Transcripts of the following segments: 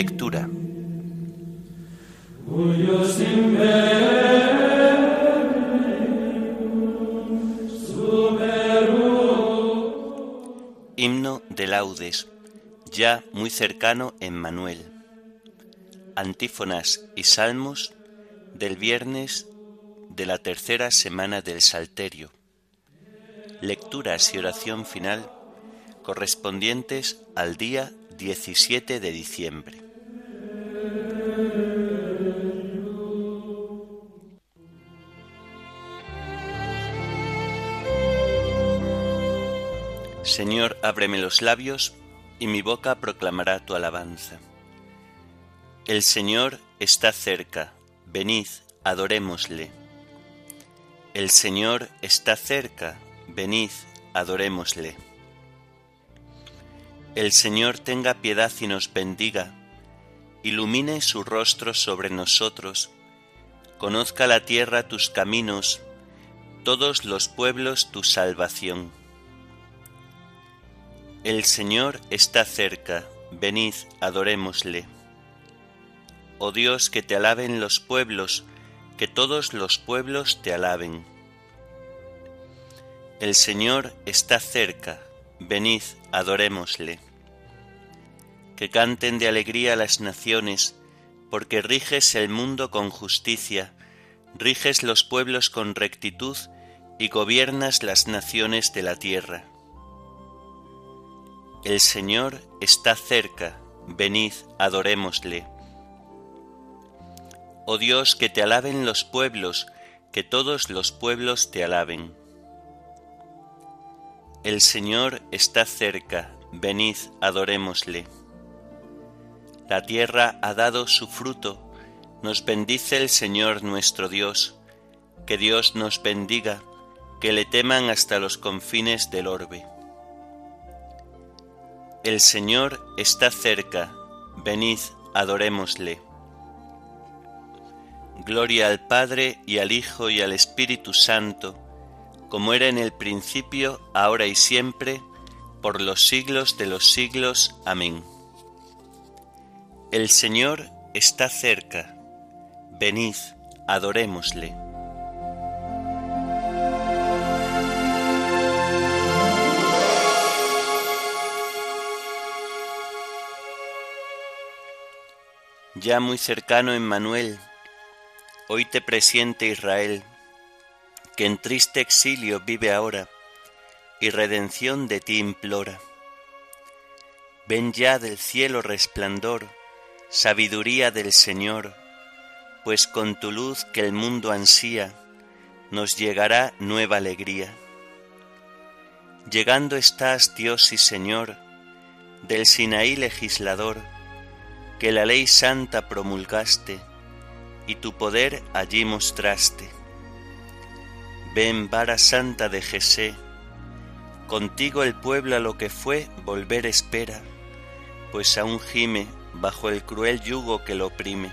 Lectura. Himno de laudes, ya muy cercano en Manuel. Antífonas y salmos del viernes de la tercera semana del Salterio. Lecturas y oración final correspondientes al día 17 de diciembre. Señor, ábreme los labios, y mi boca proclamará tu alabanza. El Señor está cerca, venid, adorémosle. El Señor está cerca, venid, adorémosle. El Señor tenga piedad y nos bendiga, ilumine su rostro sobre nosotros, conozca la tierra tus caminos, todos los pueblos tu salvación. El Señor está cerca, venid, adorémosle. Oh Dios, que te alaben los pueblos, que todos los pueblos te alaben. El Señor está cerca, venid, adorémosle. Que canten de alegría las naciones, porque riges el mundo con justicia, riges los pueblos con rectitud y gobiernas las naciones de la tierra. El Señor está cerca, venid, adorémosle. Oh Dios, que te alaben los pueblos, que todos los pueblos te alaben. El Señor está cerca, venid, adorémosle. La tierra ha dado su fruto, nos bendice el Señor nuestro Dios, que Dios nos bendiga, que le teman hasta los confines del orbe. El Señor está cerca, venid, adorémosle. Gloria al Padre y al Hijo y al Espíritu Santo, como era en el principio, ahora y siempre, por los siglos de los siglos. Amén. El Señor está cerca, venid, adorémosle. Ya muy cercano Emmanuel, hoy te presiente Israel, que en triste exilio vive ahora y redención de ti implora. Ven ya del cielo resplandor, sabiduría del Señor, pues con tu luz que el mundo ansía, nos llegará nueva alegría. Llegando estás, Dios y Señor, del Sinaí legislador, que la ley santa promulgaste, y tu poder allí mostraste Ven, vara santa de Jesé, contigo el pueblo a lo que fue volver espera, pues aún gime bajo el cruel yugo que lo oprime.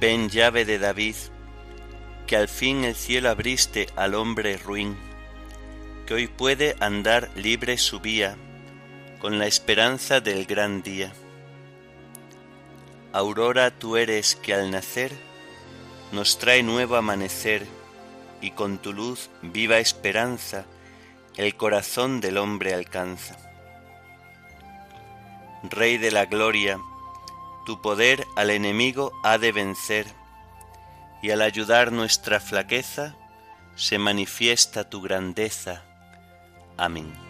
Ven, llave de David, que al fin el cielo abriste al hombre ruin, que hoy puede andar libre su vía, con la esperanza del gran día. Aurora tú eres que al nacer nos trae nuevo amanecer, y con tu luz viva esperanza el corazón del hombre alcanza. Rey de la gloria, tu poder al enemigo ha de vencer, y al ayudar nuestra flaqueza se manifiesta tu grandeza. Amén.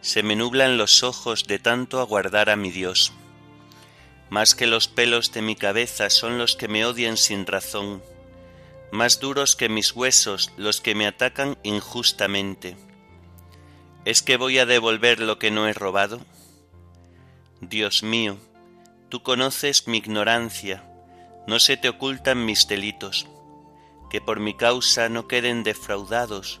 se me nublan los ojos de tanto aguardar a mi Dios. Más que los pelos de mi cabeza son los que me odian sin razón, más duros que mis huesos los que me atacan injustamente. ¿Es que voy a devolver lo que no he robado? Dios mío, tú conoces mi ignorancia, no se te ocultan mis delitos, que por mi causa no queden defraudados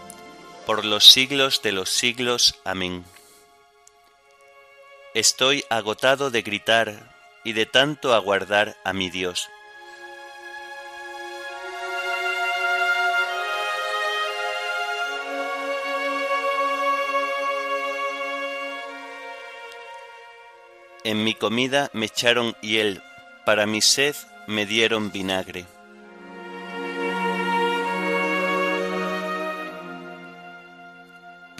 por los siglos de los siglos. Amén. Estoy agotado de gritar y de tanto aguardar a mi Dios. En mi comida me echaron hiel, para mi sed me dieron vinagre.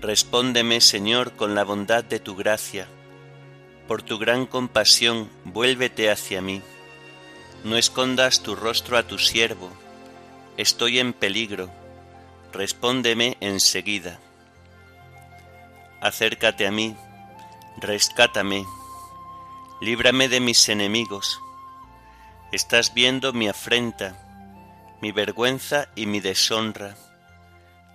Respóndeme, Señor, con la bondad de tu gracia. Por tu gran compasión, vuélvete hacia mí. No escondas tu rostro a tu siervo. Estoy en peligro. Respóndeme enseguida. Acércate a mí rescátame, líbrame de mis enemigos. Estás viendo mi afrenta, mi vergüenza y mi deshonra.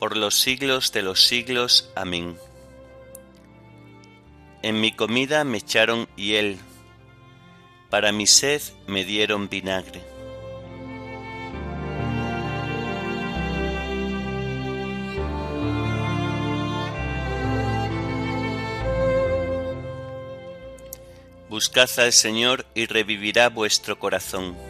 por los siglos de los siglos. Amén. En mi comida me echaron hiel, para mi sed me dieron vinagre. Buscad al Señor y revivirá vuestro corazón.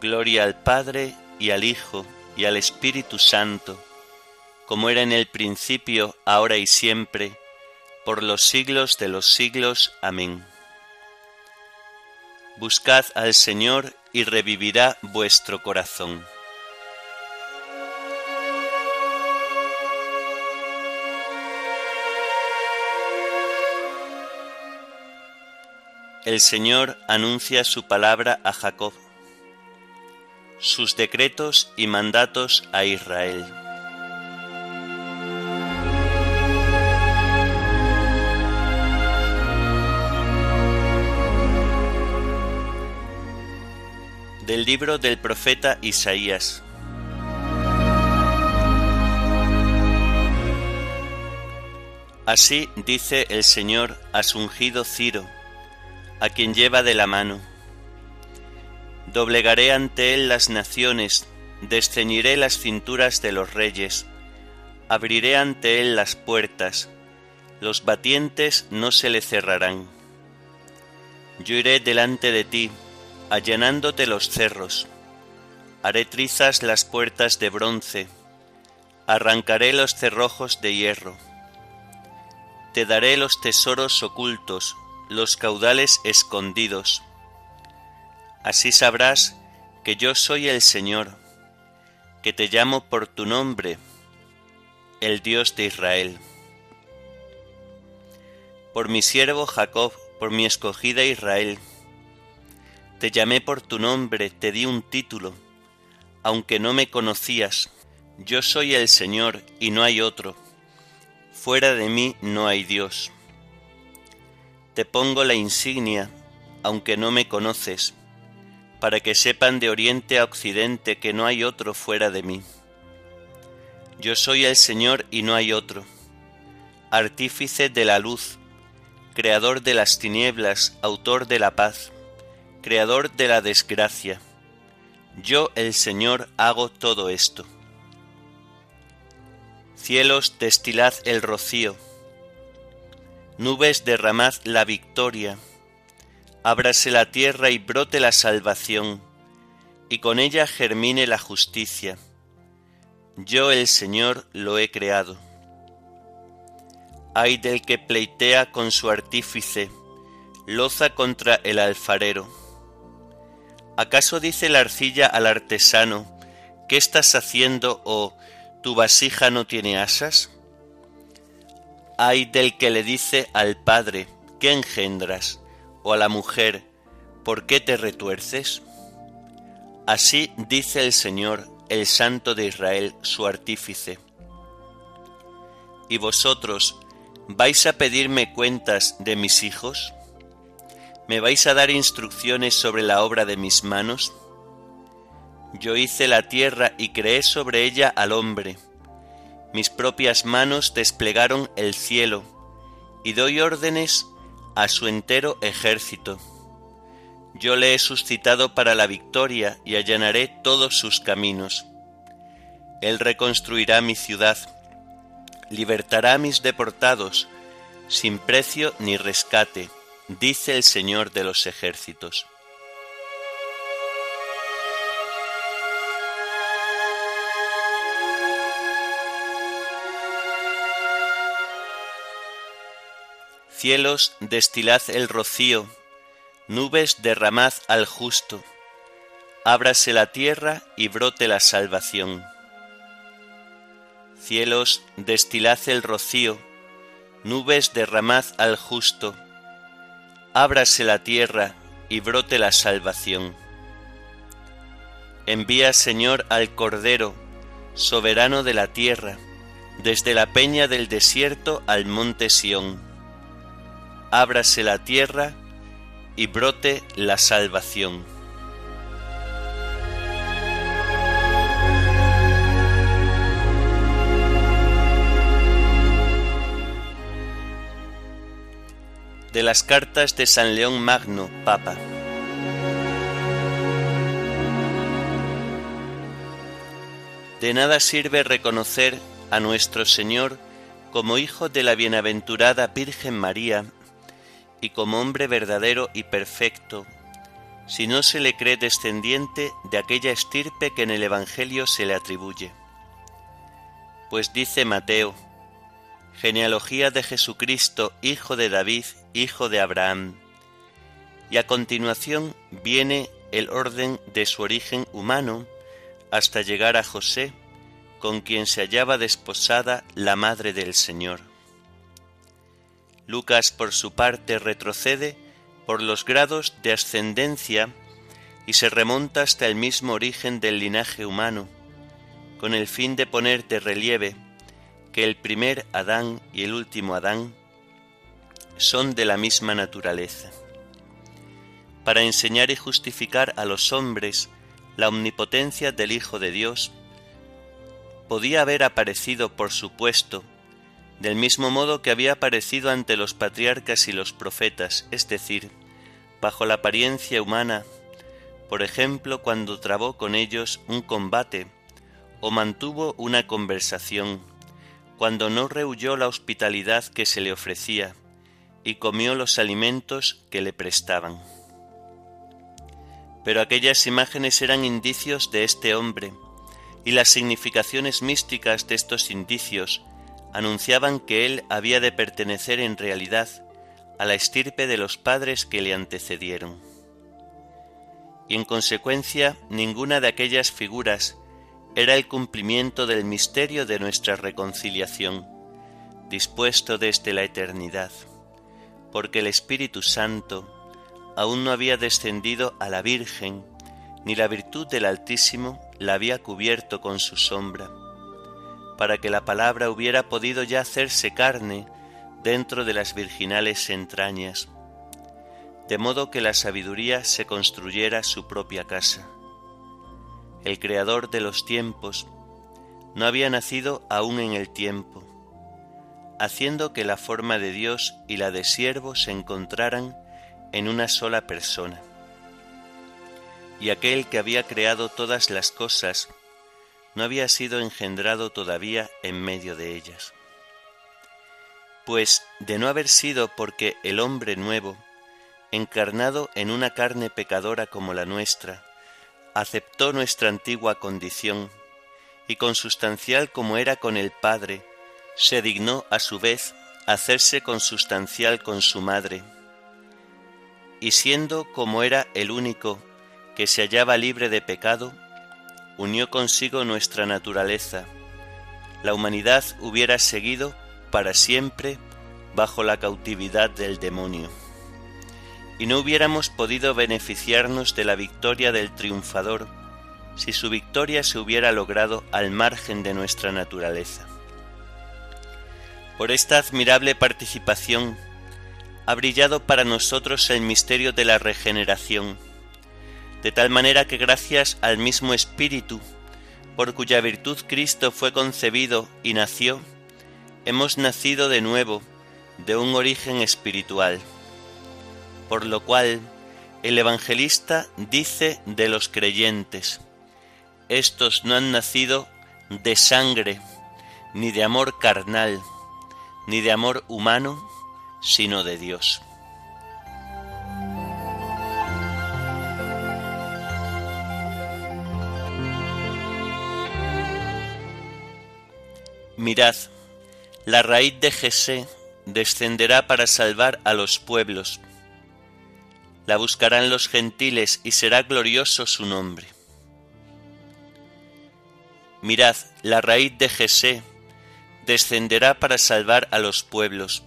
Gloria al Padre y al Hijo y al Espíritu Santo, como era en el principio, ahora y siempre, por los siglos de los siglos. Amén. Buscad al Señor y revivirá vuestro corazón. El Señor anuncia su palabra a Jacob, sus decretos y mandatos a Israel. Del libro del profeta Isaías. Así dice el Señor a su ungido Ciro, a quien lleva de la mano. Doblegaré ante él las naciones, desceñiré las cinturas de los reyes, abriré ante él las puertas, los batientes no se le cerrarán. Yo iré delante de ti, allanándote los cerros, haré trizas las puertas de bronce, arrancaré los cerrojos de hierro, te daré los tesoros ocultos, los caudales escondidos. Así sabrás que yo soy el Señor, que te llamo por tu nombre, el Dios de Israel. Por mi siervo Jacob, por mi escogida Israel, te llamé por tu nombre, te di un título, aunque no me conocías. Yo soy el Señor y no hay otro. Fuera de mí no hay Dios. Te pongo la insignia, aunque no me conoces, para que sepan de oriente a occidente que no hay otro fuera de mí. Yo soy el Señor y no hay otro, artífice de la luz, creador de las tinieblas, autor de la paz creador de la desgracia. Yo el Señor hago todo esto. Cielos, destilad el rocío. Nubes, derramad la victoria. Ábrase la tierra y brote la salvación, y con ella germine la justicia. Yo el Señor lo he creado. Ay del que pleitea con su artífice, loza contra el alfarero ¿Acaso dice la arcilla al artesano, ¿qué estás haciendo o tu vasija no tiene asas? Ay del que le dice al padre, ¿qué engendras? O a la mujer, ¿por qué te retuerces? Así dice el Señor, el Santo de Israel, su artífice. ¿Y vosotros vais a pedirme cuentas de mis hijos? ¿Me vais a dar instrucciones sobre la obra de mis manos? Yo hice la tierra y creé sobre ella al hombre. Mis propias manos desplegaron el cielo, y doy órdenes a su entero ejército. Yo le he suscitado para la victoria y allanaré todos sus caminos. Él reconstruirá mi ciudad, libertará a mis deportados, sin precio ni rescate dice el Señor de los ejércitos. Cielos, destilad el rocío, nubes, derramad al justo, ábrase la tierra y brote la salvación. Cielos, destilad el rocío, nubes, derramad al justo, ábrase la tierra y brote la salvación. Envía, Señor, al Cordero, soberano de la tierra, desde la peña del desierto al monte Sión. Ábrase la tierra y brote la salvación. de las cartas de San León Magno, Papa. De nada sirve reconocer a nuestro Señor como Hijo de la bienaventurada Virgen María y como hombre verdadero y perfecto, si no se le cree descendiente de aquella estirpe que en el Evangelio se le atribuye. Pues dice Mateo, genealogía de Jesucristo, hijo de David, hijo de Abraham. Y a continuación viene el orden de su origen humano hasta llegar a José, con quien se hallaba desposada la madre del Señor. Lucas por su parte retrocede por los grados de ascendencia y se remonta hasta el mismo origen del linaje humano, con el fin de poner de relieve que el primer Adán y el último Adán son de la misma naturaleza. Para enseñar y justificar a los hombres la omnipotencia del Hijo de Dios, podía haber aparecido, por supuesto, del mismo modo que había aparecido ante los patriarcas y los profetas, es decir, bajo la apariencia humana, por ejemplo, cuando trabó con ellos un combate o mantuvo una conversación, cuando no rehuyó la hospitalidad que se le ofrecía y comió los alimentos que le prestaban. Pero aquellas imágenes eran indicios de este hombre, y las significaciones místicas de estos indicios anunciaban que él había de pertenecer en realidad a la estirpe de los padres que le antecedieron. Y en consecuencia ninguna de aquellas figuras era el cumplimiento del misterio de nuestra reconciliación, dispuesto desde la eternidad, porque el Espíritu Santo aún no había descendido a la Virgen, ni la virtud del Altísimo la había cubierto con su sombra, para que la palabra hubiera podido ya hacerse carne dentro de las virginales entrañas, de modo que la sabiduría se construyera su propia casa el Creador de los tiempos, no había nacido aún en el tiempo, haciendo que la forma de Dios y la de siervo se encontraran en una sola persona. Y aquel que había creado todas las cosas no había sido engendrado todavía en medio de ellas. Pues de no haber sido porque el hombre nuevo, encarnado en una carne pecadora como la nuestra, aceptó nuestra antigua condición y consustancial como era con el Padre, se dignó a su vez hacerse consustancial con su madre. Y siendo como era el único que se hallaba libre de pecado, unió consigo nuestra naturaleza. La humanidad hubiera seguido para siempre bajo la cautividad del demonio y no hubiéramos podido beneficiarnos de la victoria del triunfador si su victoria se hubiera logrado al margen de nuestra naturaleza. Por esta admirable participación ha brillado para nosotros el misterio de la regeneración, de tal manera que gracias al mismo Espíritu, por cuya virtud Cristo fue concebido y nació, hemos nacido de nuevo, de un origen espiritual por lo cual el evangelista dice de los creyentes, estos no han nacido de sangre, ni de amor carnal, ni de amor humano, sino de Dios. Mirad, la raíz de Jesé descenderá para salvar a los pueblos la buscarán los gentiles y será glorioso su nombre. Mirad, la raíz de Jesé descenderá para salvar a los pueblos.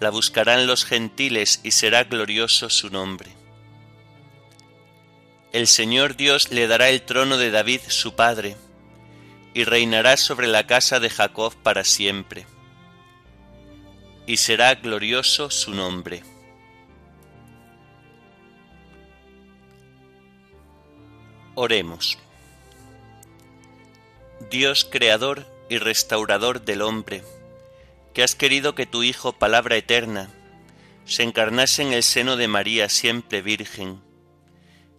La buscarán los gentiles y será glorioso su nombre. El Señor Dios le dará el trono de David su padre, y reinará sobre la casa de Jacob para siempre, y será glorioso su nombre. Oremos. Dios creador y restaurador del hombre, que has querido que tu Hijo, palabra eterna, se encarnase en el seno de María siempre Virgen.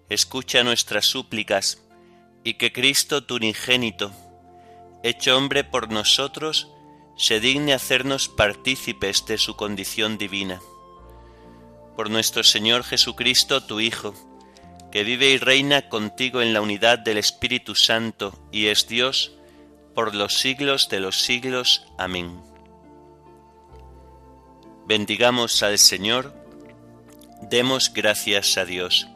Escucha nuestras súplicas y que Cristo, tu unigénito, hecho hombre por nosotros, se digne hacernos partícipes de su condición divina. Por nuestro Señor Jesucristo, tu Hijo, que vive y reina contigo en la unidad del Espíritu Santo y es Dios por los siglos de los siglos. Amén. Bendigamos al Señor, demos gracias a Dios.